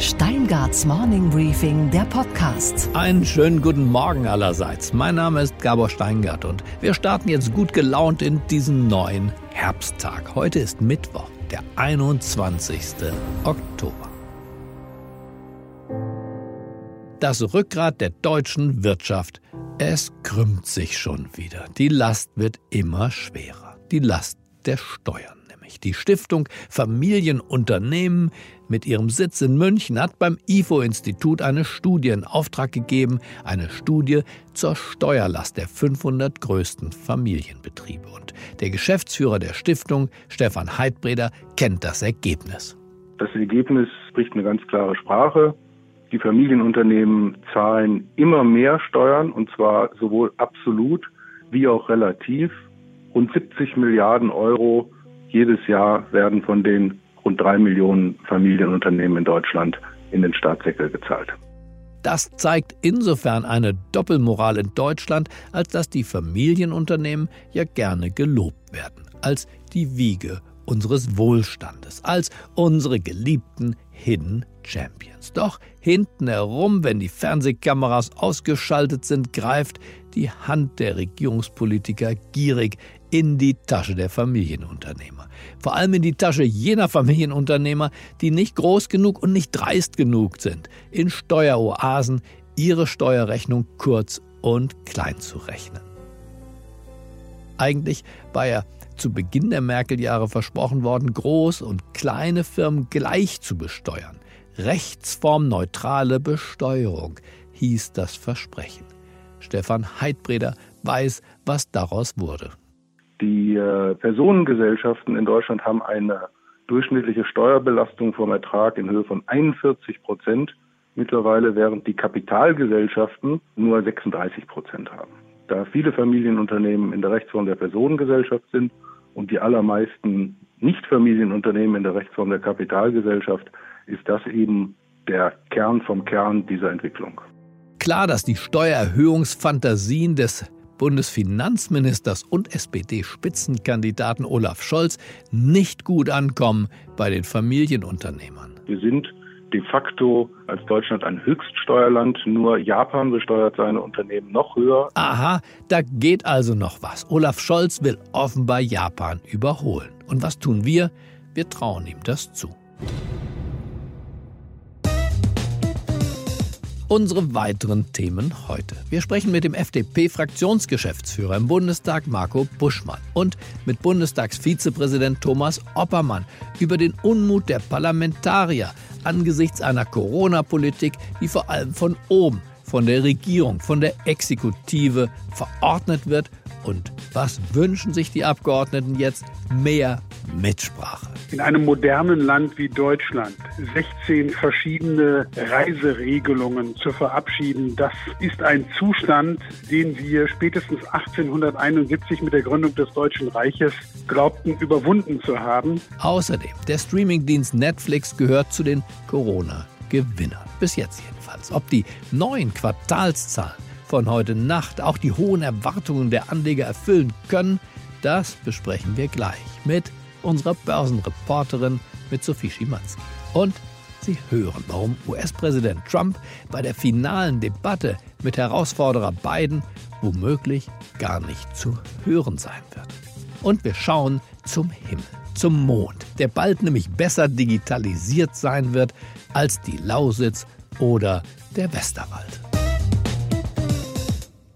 Steingarts Morning Briefing, der Podcast. Einen schönen guten Morgen allerseits. Mein Name ist Gabor Steingart und wir starten jetzt gut gelaunt in diesen neuen Herbsttag. Heute ist Mittwoch, der 21. Oktober. Das Rückgrat der deutschen Wirtschaft, es krümmt sich schon wieder. Die Last wird immer schwerer. Die Last der Steuern nämlich. Die Stiftung Familienunternehmen mit ihrem Sitz in München hat beim IFO-Institut eine Studie in Auftrag gegeben, eine Studie zur Steuerlast der 500 größten Familienbetriebe. Und der Geschäftsführer der Stiftung, Stefan Heidbreder, kennt das Ergebnis. Das Ergebnis spricht eine ganz klare Sprache. Die Familienunternehmen zahlen immer mehr Steuern, und zwar sowohl absolut wie auch relativ. Rund 70 Milliarden Euro jedes Jahr werden von den rund drei Millionen Familienunternehmen in Deutschland in den Staatssäckel gezahlt. Das zeigt insofern eine Doppelmoral in Deutschland, als dass die Familienunternehmen ja gerne gelobt werden, als die Wiege unseres Wohlstandes, als unsere geliebten Hidden Champions. Doch hinten herum, wenn die Fernsehkameras ausgeschaltet sind, greift die Hand der Regierungspolitiker gierig in die Tasche der Familienunternehmer. Vor allem in die Tasche jener Familienunternehmer, die nicht groß genug und nicht dreist genug sind, in Steueroasen ihre Steuerrechnung kurz und klein zu rechnen. Eigentlich war ja zu Beginn der Merkel-Jahre versprochen worden, groß und kleine Firmen gleich zu besteuern. Rechtsformneutrale Besteuerung hieß das Versprechen. Stefan Heidbreder weiß, was daraus wurde. Die äh, Personengesellschaften in Deutschland haben eine durchschnittliche Steuerbelastung vom Ertrag in Höhe von 41 Prozent mittlerweile, während die Kapitalgesellschaften nur 36 Prozent haben. Da viele Familienunternehmen in der Rechtsform der Personengesellschaft sind und die allermeisten Nicht-Familienunternehmen in der Rechtsform der Kapitalgesellschaft, ist das eben der Kern vom Kern dieser Entwicklung. Klar, dass die Steuererhöhungsfantasien des Bundesfinanzministers und SPD-Spitzenkandidaten Olaf Scholz nicht gut ankommen bei den Familienunternehmern. Wir sind de facto als Deutschland ein Höchststeuerland. Nur Japan besteuert seine Unternehmen noch höher. Aha, da geht also noch was. Olaf Scholz will offenbar Japan überholen. Und was tun wir? Wir trauen ihm das zu. Unsere weiteren Themen heute. Wir sprechen mit dem FDP-Fraktionsgeschäftsführer im Bundestag Marco Buschmann und mit Bundestagsvizepräsident Thomas Oppermann über den Unmut der Parlamentarier angesichts einer Corona-Politik, die vor allem von oben, von der Regierung, von der Exekutive verordnet wird. Und was wünschen sich die Abgeordneten jetzt? Mehr Mitsprache. In einem modernen Land wie Deutschland 16 verschiedene Reiseregelungen zu verabschieden, das ist ein Zustand, den wir spätestens 1871 mit der Gründung des Deutschen Reiches glaubten überwunden zu haben. Außerdem, der Streamingdienst Netflix gehört zu den Corona-Gewinnern. Bis jetzt jedenfalls. Ob die neuen Quartalszahlen von heute Nacht auch die hohen Erwartungen der Anleger erfüllen können, das besprechen wir gleich mit unserer Börsenreporterin mit Sophie Schimanski. Und Sie hören, warum US-Präsident Trump bei der finalen Debatte mit Herausforderer Biden womöglich gar nicht zu hören sein wird. Und wir schauen zum Himmel, zum Mond, der bald nämlich besser digitalisiert sein wird als die Lausitz oder der Westerwald.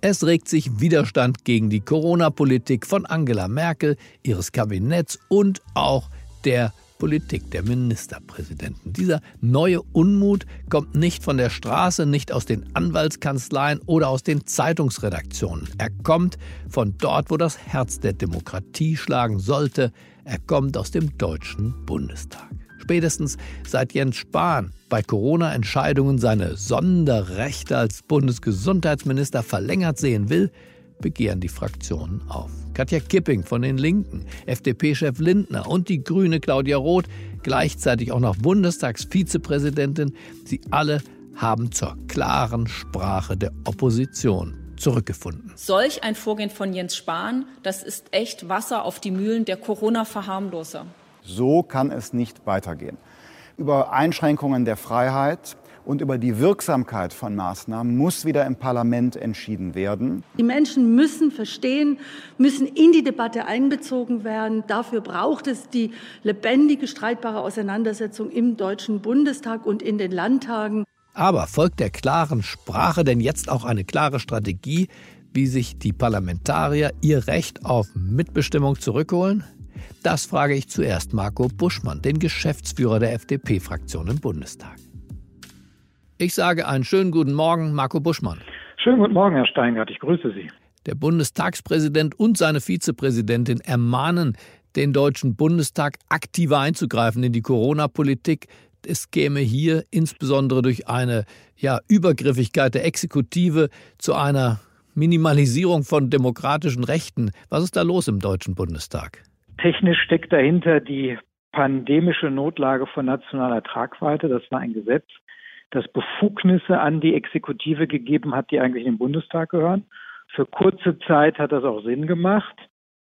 Es regt sich Widerstand gegen die Corona-Politik von Angela Merkel, ihres Kabinetts und auch der Politik der Ministerpräsidenten. Dieser neue Unmut kommt nicht von der Straße, nicht aus den Anwaltskanzleien oder aus den Zeitungsredaktionen. Er kommt von dort, wo das Herz der Demokratie schlagen sollte. Er kommt aus dem Deutschen Bundestag. Spätestens seit Jens Spahn bei Corona-Entscheidungen seine Sonderrechte als Bundesgesundheitsminister verlängert sehen will, begehren die Fraktionen auf. Katja Kipping von den Linken, FDP-Chef Lindner und die Grüne Claudia Roth, gleichzeitig auch noch Bundestagsvizepräsidentin, sie alle haben zur klaren Sprache der Opposition zurückgefunden. Solch ein Vorgehen von Jens Spahn, das ist echt Wasser auf die Mühlen der Corona-Verharmloser. So kann es nicht weitergehen. über Einschränkungen der Freiheit und über die Wirksamkeit von Maßnahmen muss wieder im Parlament entschieden werden. Die Menschen müssen verstehen, müssen in die Debatte einbezogen werden. Dafür braucht es die lebendige, streitbare Auseinandersetzung im Deutschen Bundestag und in den Landtagen. Aber folgt der klaren Sprache denn jetzt auch eine klare Strategie, wie sich die Parlamentarier ihr Recht auf Mitbestimmung zurückholen? Das frage ich zuerst Marco Buschmann, den Geschäftsführer der FDP-Fraktion im Bundestag. Ich sage einen schönen guten Morgen, Marco Buschmann. Schönen guten Morgen, Herr Steingart. Ich grüße Sie. Der Bundestagspräsident und seine Vizepräsidentin ermahnen den Deutschen Bundestag aktiver einzugreifen in die Corona-Politik. Es käme hier insbesondere durch eine ja, Übergriffigkeit der Exekutive zu einer Minimalisierung von demokratischen Rechten. Was ist da los im Deutschen Bundestag? Technisch steckt dahinter die pandemische Notlage von nationaler Tragweite. Das war ein Gesetz, das Befugnisse an die Exekutive gegeben hat, die eigentlich den Bundestag gehören. Für kurze Zeit hat das auch Sinn gemacht,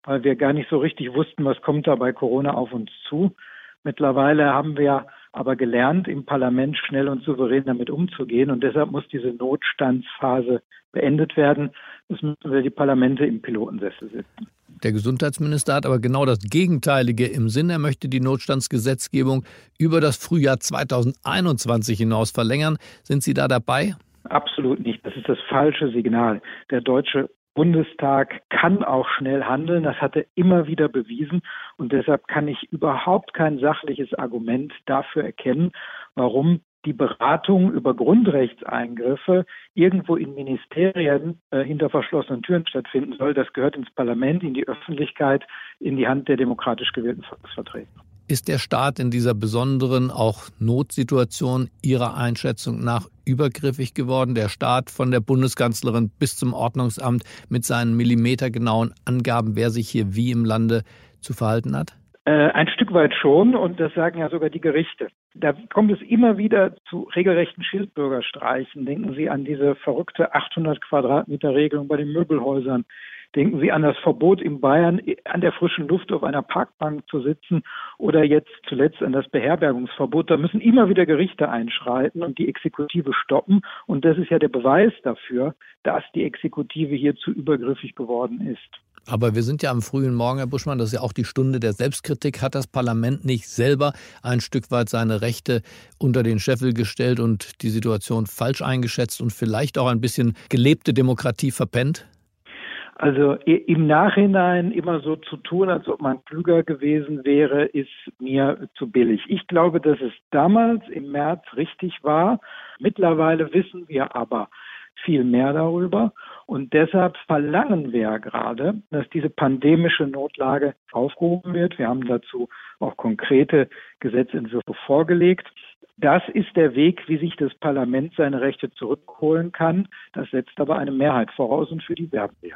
weil wir gar nicht so richtig wussten, was kommt da bei Corona auf uns zu. Mittlerweile haben wir aber gelernt, im Parlament schnell und souverän damit umzugehen. Und deshalb muss diese Notstandsphase beendet werden. Es müssen wir die Parlamente im Pilotensessel sitzen. Der Gesundheitsminister hat aber genau das Gegenteilige im Sinn. Er möchte die Notstandsgesetzgebung über das Frühjahr 2021 hinaus verlängern. Sind Sie da dabei? Absolut nicht. Das ist das falsche Signal. Der Deutsche Bundestag kann auch schnell handeln. Das hat er immer wieder bewiesen. Und deshalb kann ich überhaupt kein sachliches Argument dafür erkennen, warum die Beratung über Grundrechtseingriffe irgendwo in Ministerien äh, hinter verschlossenen Türen stattfinden soll. Das gehört ins Parlament, in die Öffentlichkeit, in die Hand der demokratisch gewählten Volksvertreter. Ist der Staat in dieser besonderen auch Notsituation Ihrer Einschätzung nach übergriffig geworden? Der Staat von der Bundeskanzlerin bis zum Ordnungsamt mit seinen millimetergenauen Angaben, wer sich hier wie im Lande zu verhalten hat? Äh, ein Stück weit schon und das sagen ja sogar die Gerichte. Da kommt es immer wieder zu regelrechten Schildbürgerstreichen. Denken Sie an diese verrückte 800 Quadratmeter Regelung bei den Möbelhäusern. Denken Sie an das Verbot in Bayern, an der frischen Luft auf einer Parkbank zu sitzen oder jetzt zuletzt an das Beherbergungsverbot. Da müssen immer wieder Gerichte einschreiten und die Exekutive stoppen. Und das ist ja der Beweis dafür, dass die Exekutive hier zu übergriffig geworden ist. Aber wir sind ja am frühen Morgen, Herr Buschmann, das ist ja auch die Stunde der Selbstkritik. Hat das Parlament nicht selber ein Stück weit seine Rechte unter den Scheffel gestellt und die Situation falsch eingeschätzt und vielleicht auch ein bisschen gelebte Demokratie verpennt? Also im Nachhinein immer so zu tun, als ob man klüger gewesen wäre, ist mir zu billig. Ich glaube, dass es damals im März richtig war. Mittlerweile wissen wir aber viel mehr darüber. Und deshalb verlangen wir gerade, dass diese pandemische Notlage aufgehoben wird. Wir haben dazu auch konkrete Gesetzentwürfe vorgelegt. Das ist der Weg, wie sich das Parlament seine Rechte zurückholen kann. Das setzt aber eine Mehrheit voraus und für die werben wir.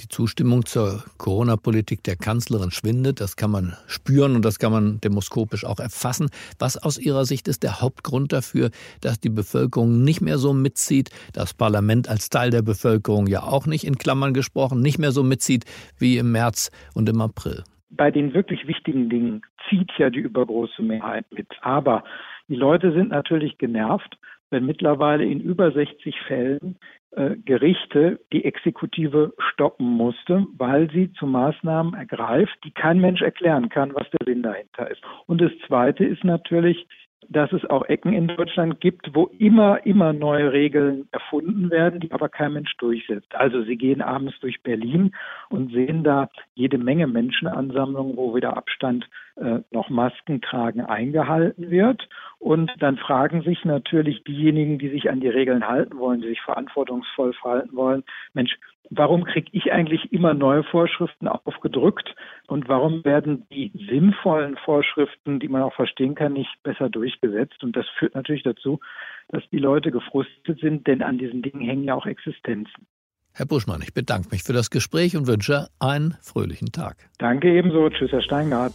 Die Zustimmung zur Corona-Politik der Kanzlerin schwindet. Das kann man spüren und das kann man demoskopisch auch erfassen. Was aus Ihrer Sicht ist der Hauptgrund dafür, dass die Bevölkerung nicht mehr so mitzieht, das Parlament als Teil der Bevölkerung ja auch nicht in Klammern gesprochen, nicht mehr so mitzieht wie im März und im April? Bei den wirklich wichtigen Dingen zieht ja die übergroße Mehrheit mit. Aber die Leute sind natürlich genervt, wenn mittlerweile in über 60 Fällen äh, Gerichte die Exekutive stoppen musste, weil sie zu Maßnahmen ergreift, die kein Mensch erklären kann, was der Sinn dahinter ist. Und das Zweite ist natürlich, dass es auch Ecken in Deutschland gibt, wo immer, immer neue Regeln erfunden werden, die aber kein Mensch durchsetzt. Also Sie gehen abends durch Berlin und sehen da jede Menge Menschenansammlungen, wo wieder Abstand äh, noch Masken tragen eingehalten wird. Und dann fragen sich natürlich diejenigen, die sich an die Regeln halten wollen, die sich verantwortungsvoll verhalten wollen, Mensch, warum kriege ich eigentlich immer neue Vorschriften aufgedrückt und warum werden die sinnvollen Vorschriften, die man auch verstehen kann, nicht besser durchgesetzt? Und das führt natürlich dazu, dass die Leute gefrustet sind, denn an diesen Dingen hängen ja auch Existenzen. Herr Buschmann, ich bedanke mich für das Gespräch und wünsche einen fröhlichen Tag. Danke ebenso. Tschüss, Herr Steingart.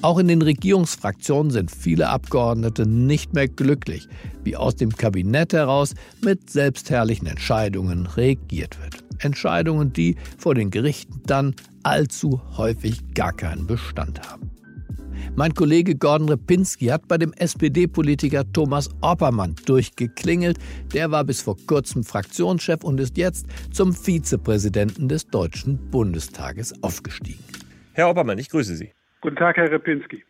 Auch in den Regierungsfraktionen sind viele Abgeordnete nicht mehr glücklich, wie aus dem Kabinett heraus mit selbstherrlichen Entscheidungen regiert wird. Entscheidungen, die vor den Gerichten dann allzu häufig gar keinen Bestand haben. Mein Kollege Gordon Repinski hat bei dem SPD-Politiker Thomas Oppermann durchgeklingelt. Der war bis vor kurzem Fraktionschef und ist jetzt zum Vizepräsidenten des Deutschen Bundestages aufgestiegen. Herr Oppermann, ich grüße Sie. Guten Tag, Herr Repinski.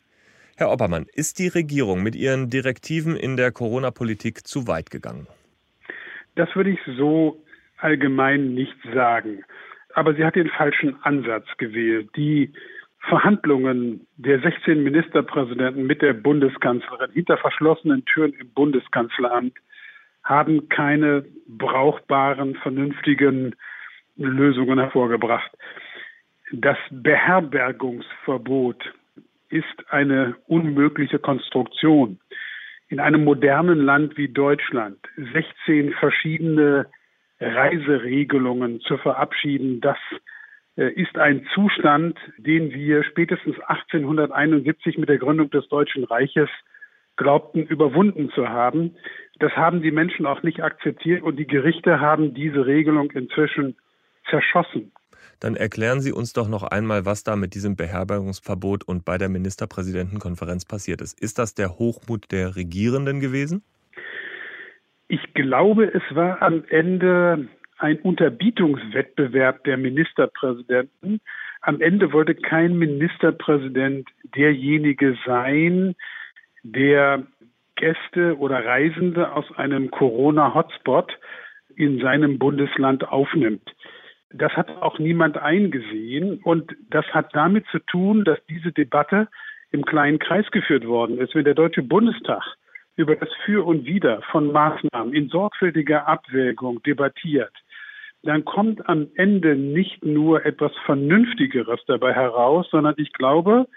Herr Oppermann, ist die Regierung mit ihren Direktiven in der Corona-Politik zu weit gegangen? Das würde ich so allgemein nicht sagen. Aber sie hat den falschen Ansatz gewählt. Die Verhandlungen der 16 Ministerpräsidenten mit der Bundeskanzlerin hinter verschlossenen Türen im Bundeskanzleramt haben keine brauchbaren, vernünftigen Lösungen hervorgebracht. Das Beherbergungsverbot ist eine unmögliche Konstruktion. In einem modernen Land wie Deutschland 16 verschiedene Reiseregelungen zu verabschieden, das äh, ist ein Zustand, den wir spätestens 1871 mit der Gründung des Deutschen Reiches glaubten, überwunden zu haben. Das haben die Menschen auch nicht akzeptiert und die Gerichte haben diese Regelung inzwischen zerschossen. Dann erklären Sie uns doch noch einmal, was da mit diesem Beherbergungsverbot und bei der Ministerpräsidentenkonferenz passiert ist. Ist das der Hochmut der Regierenden gewesen? Ich glaube, es war am Ende ein Unterbietungswettbewerb der Ministerpräsidenten. Am Ende wollte kein Ministerpräsident derjenige sein, der Gäste oder Reisende aus einem Corona-Hotspot in seinem Bundesland aufnimmt. Das hat auch niemand eingesehen und das hat damit zu tun, dass diese Debatte im kleinen Kreis geführt worden ist. Wenn der Deutsche Bundestag über das Für und Wider von Maßnahmen in sorgfältiger Abwägung debattiert, dann kommt am Ende nicht nur etwas Vernünftigeres dabei heraus, sondern ich glaube,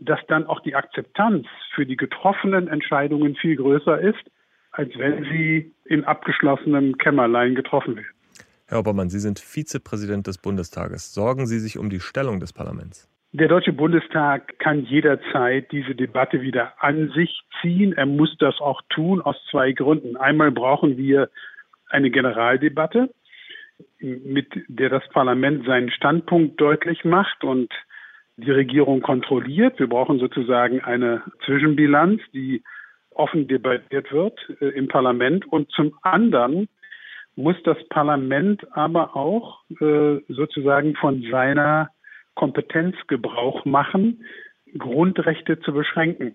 dass dann auch die Akzeptanz für die getroffenen Entscheidungen viel größer ist, als wenn sie in abgeschlossenem Kämmerlein getroffen werden. Herr Obermann, Sie sind Vizepräsident des Bundestages. Sorgen Sie sich um die Stellung des Parlaments? Der Deutsche Bundestag kann jederzeit diese Debatte wieder an sich ziehen. Er muss das auch tun aus zwei Gründen. Einmal brauchen wir eine Generaldebatte, mit der das Parlament seinen Standpunkt deutlich macht und die Regierung kontrolliert. Wir brauchen sozusagen eine Zwischenbilanz, die offen debattiert wird äh, im Parlament. Und zum anderen muss das Parlament aber auch äh, sozusagen von seiner Kompetenz Gebrauch machen, Grundrechte zu beschränken.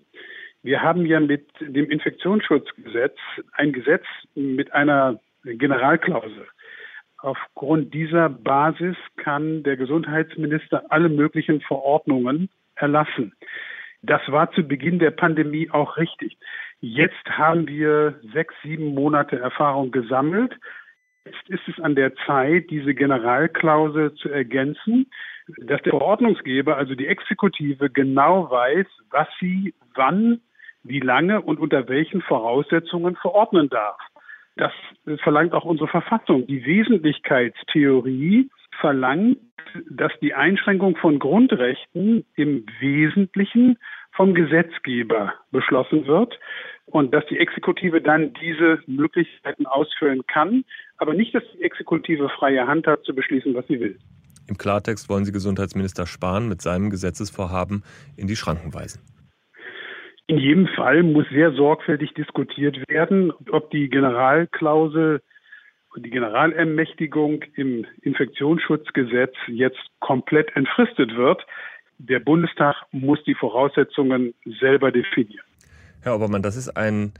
Wir haben ja mit dem Infektionsschutzgesetz ein Gesetz mit einer Generalklausel. Aufgrund dieser Basis kann der Gesundheitsminister alle möglichen Verordnungen erlassen. Das war zu Beginn der Pandemie auch richtig. Jetzt haben wir sechs, sieben Monate Erfahrung gesammelt. Jetzt ist es an der Zeit, diese Generalklausel zu ergänzen dass der Verordnungsgeber, also die Exekutive, genau weiß, was sie wann, wie lange und unter welchen Voraussetzungen verordnen darf. Das verlangt auch unsere Verfassung. Die Wesentlichkeitstheorie verlangt, dass die Einschränkung von Grundrechten im Wesentlichen vom Gesetzgeber beschlossen wird und dass die Exekutive dann diese Möglichkeiten ausfüllen kann, aber nicht, dass die Exekutive freie Hand hat, zu beschließen, was sie will. Im Klartext wollen Sie Gesundheitsminister Spahn mit seinem Gesetzesvorhaben in die Schranken weisen. In jedem Fall muss sehr sorgfältig diskutiert werden, ob die Generalklausel und die Generalermächtigung im Infektionsschutzgesetz jetzt komplett entfristet wird. Der Bundestag muss die Voraussetzungen selber definieren. Herr Obermann, das ist ein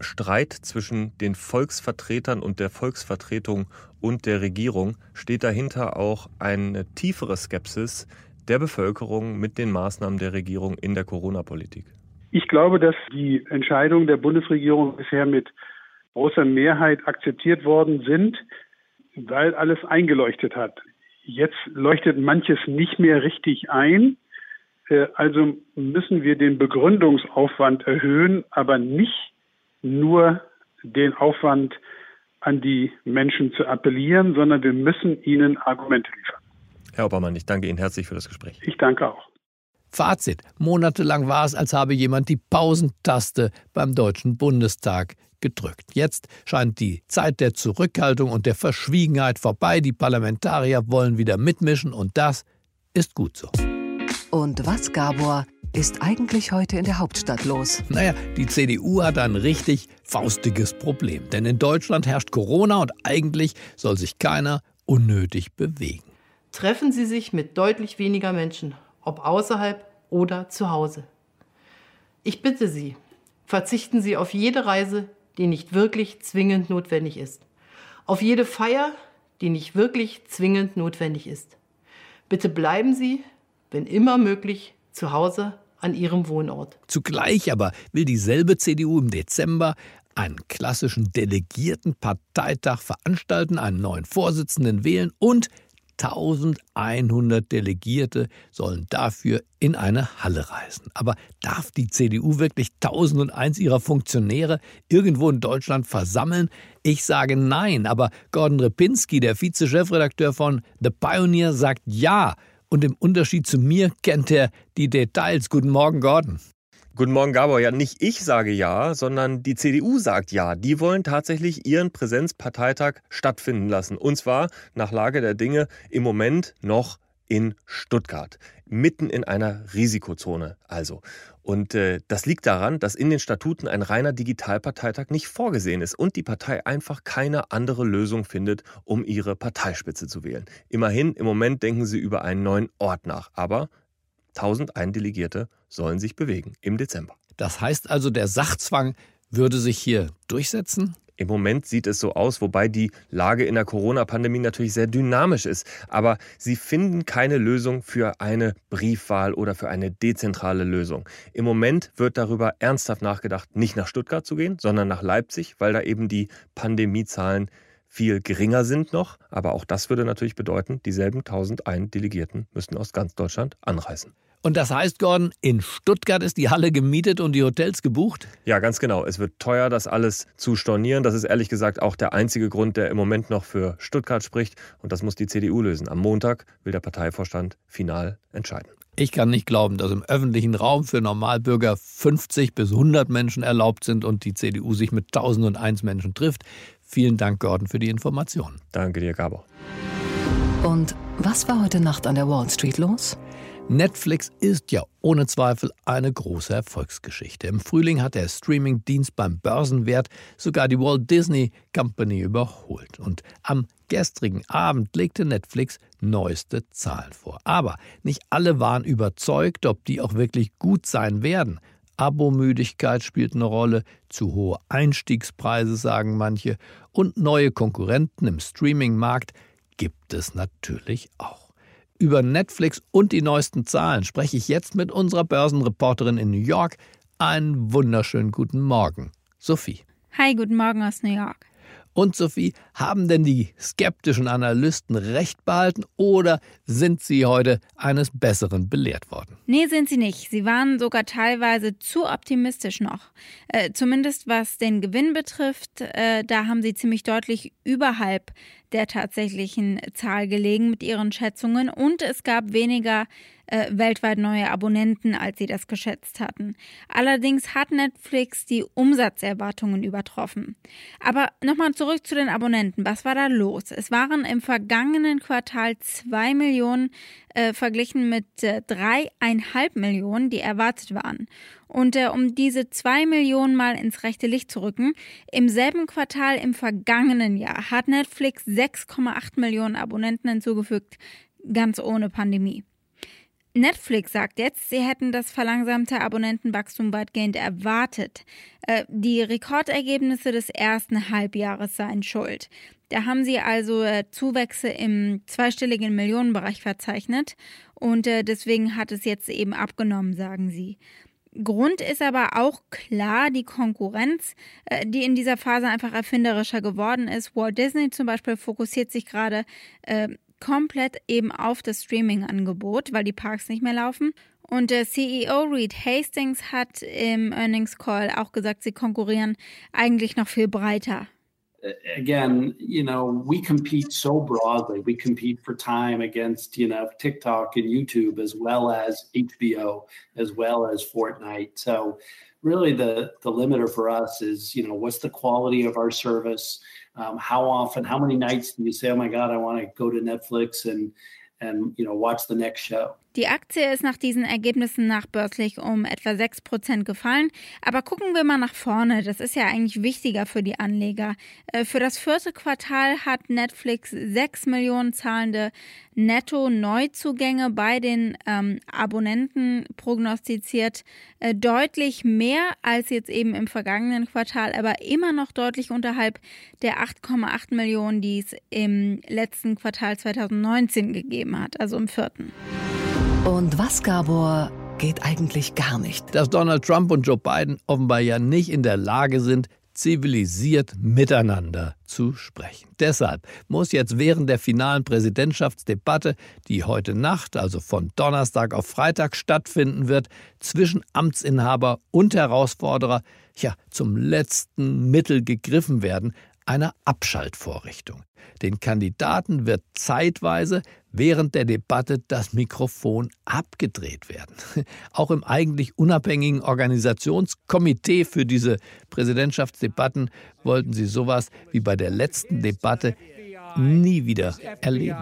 Streit zwischen den Volksvertretern und der Volksvertretung und der Regierung steht dahinter auch eine tiefere Skepsis der Bevölkerung mit den Maßnahmen der Regierung in der Corona-Politik. Ich glaube, dass die Entscheidungen der Bundesregierung bisher mit großer Mehrheit akzeptiert worden sind, weil alles eingeleuchtet hat. Jetzt leuchtet manches nicht mehr richtig ein. Äh, also müssen wir den Begründungsaufwand erhöhen, aber nicht nur den Aufwand an die Menschen zu appellieren, sondern wir müssen ihnen Argumente liefern. Herr Obermann, ich danke Ihnen herzlich für das Gespräch. Ich danke auch. Fazit. Monatelang war es, als habe jemand die Pausentaste beim Deutschen Bundestag gedrückt. Jetzt scheint die Zeit der Zurückhaltung und der Verschwiegenheit vorbei. Die Parlamentarier wollen wieder mitmischen und das ist gut so. Und was, Gabor? Ist eigentlich heute in der Hauptstadt los? Naja, die CDU hat ein richtig faustiges Problem. Denn in Deutschland herrscht Corona und eigentlich soll sich keiner unnötig bewegen. Treffen Sie sich mit deutlich weniger Menschen, ob außerhalb oder zu Hause. Ich bitte Sie, verzichten Sie auf jede Reise, die nicht wirklich zwingend notwendig ist. Auf jede Feier, die nicht wirklich zwingend notwendig ist. Bitte bleiben Sie, wenn immer möglich, zu Hause an Ihrem Wohnort. Zugleich aber will dieselbe CDU im Dezember einen klassischen Delegiertenparteitag veranstalten, einen neuen Vorsitzenden wählen und 1100 Delegierte sollen dafür in eine Halle reisen. Aber darf die CDU wirklich 1001 ihrer Funktionäre irgendwo in Deutschland versammeln? Ich sage nein, aber Gordon Repinski, der Vize-Chefredakteur von The Pioneer, sagt ja. Und im Unterschied zu mir kennt er die Details. Guten Morgen, Gordon. Guten Morgen, Gabor. Ja, nicht ich sage ja, sondern die CDU sagt ja. Die wollen tatsächlich ihren Präsenzparteitag stattfinden lassen. Und zwar nach Lage der Dinge im Moment noch in Stuttgart. Mitten in einer Risikozone also. Und äh, das liegt daran, dass in den Statuten ein reiner Digitalparteitag nicht vorgesehen ist und die Partei einfach keine andere Lösung findet, um ihre Parteispitze zu wählen. Immerhin, im Moment denken sie über einen neuen Ort nach. Aber 1001 Delegierte sollen sich bewegen im Dezember. Das heißt also, der Sachzwang würde sich hier durchsetzen? Im Moment sieht es so aus, wobei die Lage in der Corona-Pandemie natürlich sehr dynamisch ist. Aber sie finden keine Lösung für eine Briefwahl oder für eine dezentrale Lösung. Im Moment wird darüber ernsthaft nachgedacht, nicht nach Stuttgart zu gehen, sondern nach Leipzig, weil da eben die Pandemiezahlen viel geringer sind noch. Aber auch das würde natürlich bedeuten, dieselben 1001 Delegierten müssten aus ganz Deutschland anreisen. Und das heißt, Gordon, in Stuttgart ist die Halle gemietet und die Hotels gebucht? Ja, ganz genau. Es wird teuer, das alles zu stornieren. Das ist ehrlich gesagt auch der einzige Grund, der im Moment noch für Stuttgart spricht. Und das muss die CDU lösen. Am Montag will der Parteivorstand final entscheiden. Ich kann nicht glauben, dass im öffentlichen Raum für Normalbürger 50 bis 100 Menschen erlaubt sind und die CDU sich mit 1001 Menschen trifft. Vielen Dank, Gordon, für die Informationen. Danke dir, Gabor. Und was war heute Nacht an der Wall Street los? Netflix ist ja ohne Zweifel eine große Erfolgsgeschichte. Im Frühling hat der Streamingdienst beim Börsenwert sogar die Walt Disney Company überholt. Und am gestrigen Abend legte Netflix neueste Zahlen vor. Aber nicht alle waren überzeugt, ob die auch wirklich gut sein werden. Abomüdigkeit spielt eine Rolle, zu hohe Einstiegspreise sagen manche und neue Konkurrenten im Streamingmarkt gibt es natürlich auch. Über Netflix und die neuesten Zahlen spreche ich jetzt mit unserer Börsenreporterin in New York. Einen wunderschönen guten Morgen, Sophie. Hi, guten Morgen aus New York. Und Sophie, haben denn die skeptischen Analysten recht behalten oder sind sie heute eines Besseren belehrt worden? Nee, sind sie nicht. Sie waren sogar teilweise zu optimistisch noch. Äh, zumindest was den Gewinn betrifft, äh, da haben sie ziemlich deutlich überhalb der tatsächlichen Zahl gelegen mit ihren Schätzungen und es gab weniger äh, weltweit neue Abonnenten, als sie das geschätzt hatten. Allerdings hat Netflix die Umsatzerwartungen übertroffen. Aber nochmal zurück zu den Abonnenten. Was war da los? Es waren im vergangenen Quartal zwei Millionen äh, verglichen mit äh, dreieinhalb Millionen, die erwartet waren. Und äh, um diese zwei Millionen mal ins rechte Licht zu rücken, im selben Quartal im vergangenen Jahr hat Netflix 6,8 Millionen Abonnenten hinzugefügt, ganz ohne Pandemie. Netflix sagt jetzt, sie hätten das verlangsamte Abonnentenwachstum weitgehend erwartet. Äh, die Rekordergebnisse des ersten Halbjahres seien schuld. Da haben sie also äh, Zuwächse im zweistelligen Millionenbereich verzeichnet und äh, deswegen hat es jetzt eben abgenommen, sagen sie. Grund ist aber auch klar die Konkurrenz, äh, die in dieser Phase einfach erfinderischer geworden ist. Walt Disney zum Beispiel fokussiert sich gerade äh, komplett eben auf das Streaming-Angebot, weil die Parks nicht mehr laufen. Und der CEO Reed Hastings hat im Earnings Call auch gesagt, sie konkurrieren eigentlich noch viel breiter. Again, you know, we compete so broadly. We compete for time against, you know, TikTok and YouTube as well as HBO, as well as Fortnite. So really the the limiter for us is, you know, what's the quality of our service? Um, how often, how many nights do you say, oh my God, I want to go to Netflix and, and, you know, watch the next show? Die Aktie ist nach diesen Ergebnissen nachbörslich um etwa 6% gefallen. Aber gucken wir mal nach vorne. Das ist ja eigentlich wichtiger für die Anleger. Äh, für das vierte Quartal hat Netflix 6 Millionen zahlende Netto-Neuzugänge bei den ähm, Abonnenten prognostiziert. Äh, deutlich mehr als jetzt eben im vergangenen Quartal, aber immer noch deutlich unterhalb der 8,8 Millionen, die es im letzten Quartal 2019 gegeben hat, also im vierten. Und was, Gabor, geht eigentlich gar nicht? Dass Donald Trump und Joe Biden offenbar ja nicht in der Lage sind, zivilisiert miteinander zu sprechen. Deshalb muss jetzt während der finalen Präsidentschaftsdebatte, die heute Nacht, also von Donnerstag auf Freitag stattfinden wird, zwischen Amtsinhaber und Herausforderer ja zum letzten Mittel gegriffen werden, einer Abschaltvorrichtung. Den Kandidaten wird zeitweise während der Debatte das Mikrofon abgedreht werden. Auch im eigentlich unabhängigen Organisationskomitee für diese Präsidentschaftsdebatten wollten sie sowas wie bei der letzten Debatte nie wieder erleben.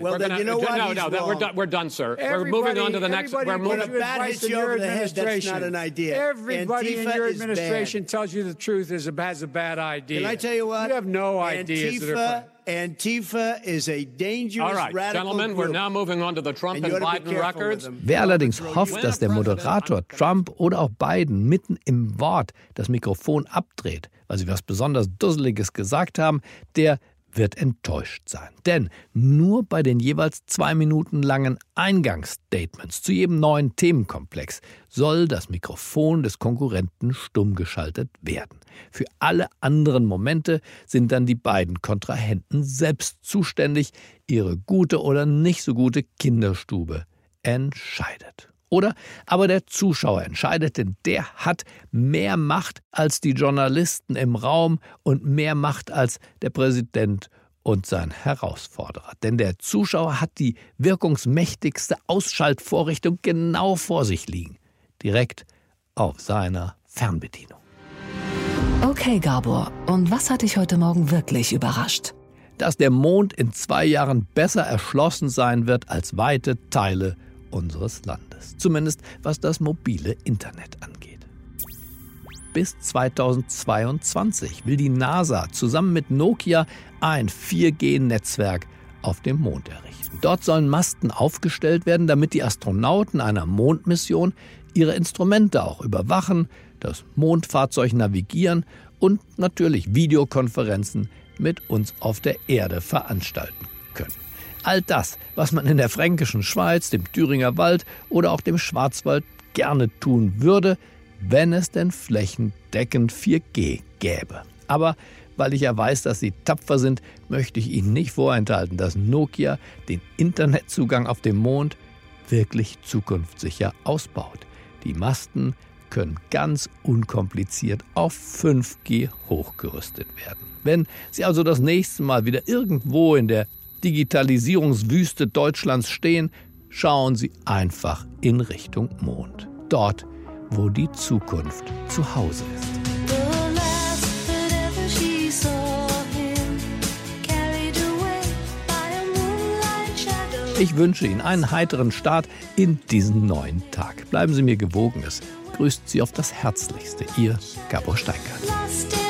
Well, then you know what? No, no, no, we're done, we're done, sir. We're moving on to the next. We're moving. Bat hits you over the head, that's not an idea. Everybody Antifa in your is administration bad. tells you the truth is a, has a bad idea. Can I tell you what? You have no ideas that are. Antifa, Antifa is a dangerous All right, radical gentlemen, we're now moving on to the Trump And Biden records. Wer allerdings hofft, dass der Moderator Trump oder auch Biden mitten im Wort das Mikrofon abdreht, weil sie was besonders Dusseliges gesagt haben, der wird enttäuscht sein. Denn nur bei den jeweils zwei Minuten langen Eingangsstatements zu jedem neuen Themenkomplex soll das Mikrofon des Konkurrenten stumm geschaltet werden. Für alle anderen Momente sind dann die beiden Kontrahenten selbst zuständig, ihre gute oder nicht so gute Kinderstube entscheidet. Oder aber der Zuschauer entscheidet, denn der hat mehr Macht als die Journalisten im Raum und mehr Macht als der Präsident und sein Herausforderer. Denn der Zuschauer hat die wirkungsmächtigste Ausschaltvorrichtung genau vor sich liegen, direkt auf seiner Fernbedienung. Okay, Gabor, und was hat dich heute Morgen wirklich überrascht? Dass der Mond in zwei Jahren besser erschlossen sein wird als weite Teile unseres Landes. Zumindest was das mobile Internet angeht. Bis 2022 will die NASA zusammen mit Nokia ein 4G-Netzwerk auf dem Mond errichten. Dort sollen Masten aufgestellt werden, damit die Astronauten einer Mondmission ihre Instrumente auch überwachen, das Mondfahrzeug navigieren und natürlich Videokonferenzen mit uns auf der Erde veranstalten. All das, was man in der fränkischen Schweiz, dem Thüringer Wald oder auch dem Schwarzwald gerne tun würde, wenn es denn flächendeckend 4G gäbe. Aber weil ich ja weiß, dass Sie tapfer sind, möchte ich Ihnen nicht vorenthalten, dass Nokia den Internetzugang auf dem Mond wirklich zukunftssicher ausbaut. Die Masten können ganz unkompliziert auf 5G hochgerüstet werden. Wenn Sie also das nächste Mal wieder irgendwo in der Digitalisierungswüste Deutschlands stehen, schauen Sie einfach in Richtung Mond. Dort, wo die Zukunft zu Hause ist. Ich wünsche Ihnen einen heiteren Start in diesen neuen Tag. Bleiben Sie mir gewogen. Es grüßt Sie auf das Herzlichste. Ihr Gabor Steingart.